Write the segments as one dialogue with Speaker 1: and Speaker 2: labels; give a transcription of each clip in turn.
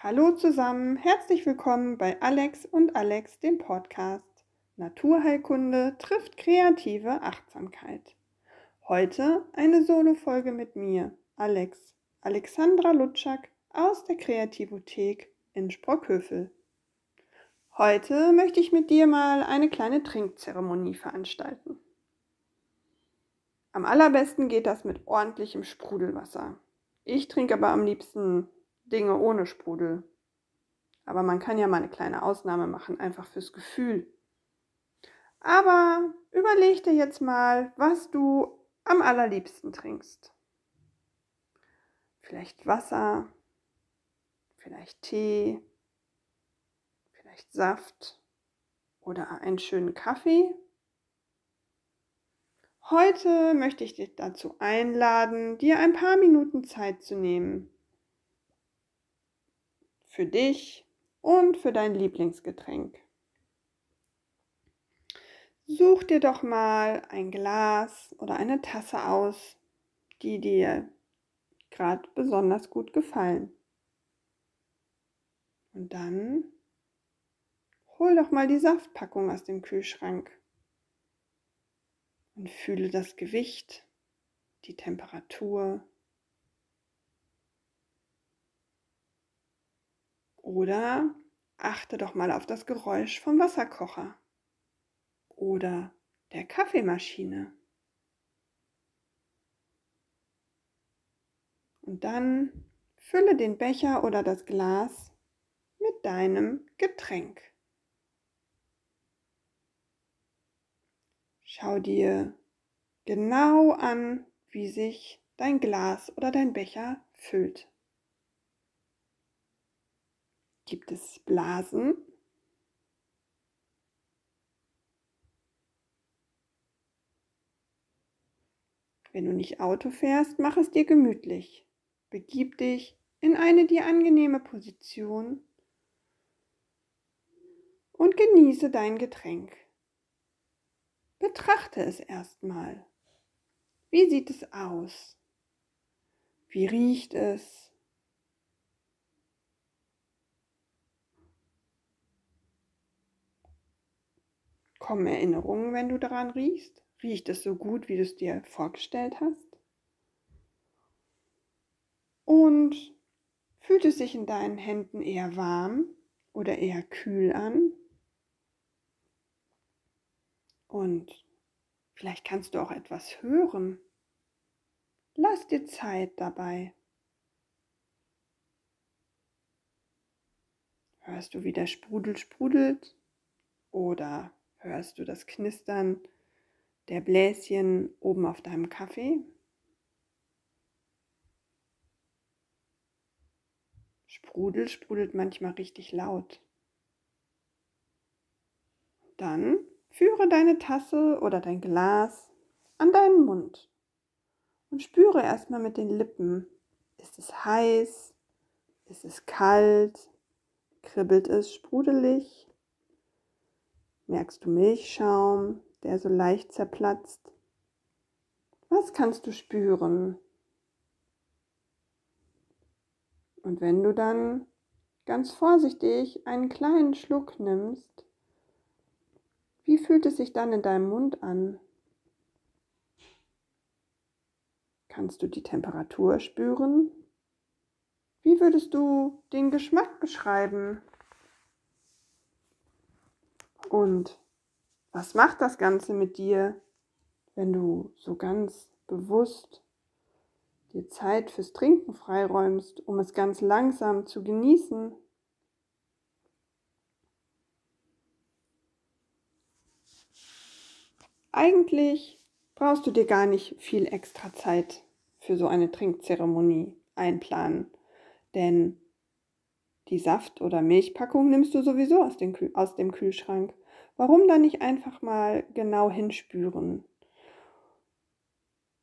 Speaker 1: Hallo zusammen, herzlich willkommen bei Alex und Alex, dem Podcast. Naturheilkunde trifft kreative Achtsamkeit. Heute eine Solo-Folge mit mir, Alex, Alexandra Lutschak aus der Kreativothek in Sprockhövel. Heute möchte ich mit dir mal eine kleine Trinkzeremonie veranstalten. Am allerbesten geht das mit ordentlichem Sprudelwasser. Ich trinke aber am liebsten Dinge ohne Sprudel. Aber man kann ja mal eine kleine Ausnahme machen, einfach fürs Gefühl. Aber überleg dir jetzt mal, was du am allerliebsten trinkst. Vielleicht Wasser, vielleicht Tee, vielleicht Saft oder einen schönen Kaffee Heute möchte ich dich dazu einladen, dir ein paar Minuten Zeit zu nehmen. Für dich und für dein Lieblingsgetränk. Such dir doch mal ein Glas oder eine Tasse aus, die dir gerade besonders gut gefallen. Und dann hol doch mal die Saftpackung aus dem Kühlschrank und fühle das Gewicht, die Temperatur. Oder achte doch mal auf das Geräusch vom Wasserkocher oder der Kaffeemaschine. Und dann fülle den Becher oder das Glas mit deinem Getränk. Schau dir genau an, wie sich dein Glas oder dein Becher füllt. Gibt es Blasen? Wenn du nicht Auto fährst, mach es dir gemütlich. Begib dich in eine dir angenehme Position und genieße dein Getränk. Betrachte es erstmal. Wie sieht es aus? Wie riecht es? Kommen Erinnerungen, wenn du daran riechst? Riecht es so gut, wie du es dir vorgestellt hast? Und fühlt es sich in deinen Händen eher warm oder eher kühl an? Und vielleicht kannst du auch etwas hören. Lass dir Zeit dabei. Hörst du, wie der Sprudel sprudelt? Oder hörst du das Knistern der Bläschen oben auf deinem Kaffee? Sprudel sprudelt manchmal richtig laut. Dann Führe deine Tasse oder dein Glas an deinen Mund und spüre erstmal mit den Lippen, ist es heiß, ist es kalt, kribbelt es sprudelig, merkst du Milchschaum, der so leicht zerplatzt. Was kannst du spüren? Und wenn du dann ganz vorsichtig einen kleinen Schluck nimmst, wie fühlt es sich dann in deinem Mund an? Kannst du die Temperatur spüren? Wie würdest du den Geschmack beschreiben? Und was macht das Ganze mit dir, wenn du so ganz bewusst dir Zeit fürs Trinken freiräumst, um es ganz langsam zu genießen? Eigentlich brauchst du dir gar nicht viel extra Zeit für so eine Trinkzeremonie einplanen, denn die Saft- oder Milchpackung nimmst du sowieso aus, Kühl aus dem Kühlschrank. Warum dann nicht einfach mal genau hinspüren?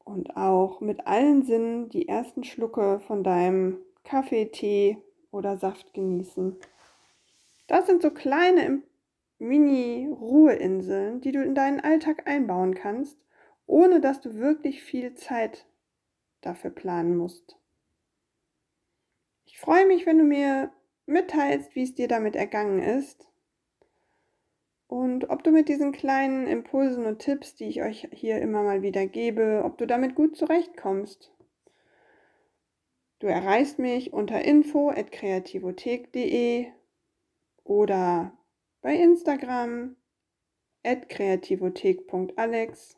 Speaker 1: Und auch mit allen Sinnen die ersten Schlucke von deinem Kaffee, Tee oder Saft genießen. Das sind so kleine Mini-Ruheinseln, die du in deinen Alltag einbauen kannst, ohne dass du wirklich viel Zeit dafür planen musst. Ich freue mich, wenn du mir mitteilst, wie es dir damit ergangen ist und ob du mit diesen kleinen Impulsen und Tipps, die ich euch hier immer mal wieder gebe, ob du damit gut zurechtkommst. Du erreichst mich unter info@kreativothek.de oder bei Instagram kreativothek.alex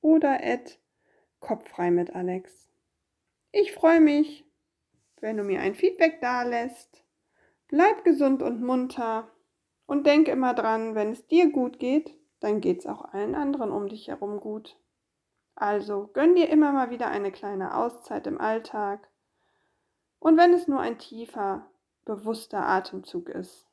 Speaker 1: oder kopffrei mit Alex. Ich freue mich, wenn du mir ein Feedback dalässt. Bleib gesund und munter und denk immer dran, wenn es dir gut geht, dann geht es auch allen anderen um dich herum gut. Also gönn dir immer mal wieder eine kleine Auszeit im Alltag und wenn es nur ein tiefer, bewusster Atemzug ist.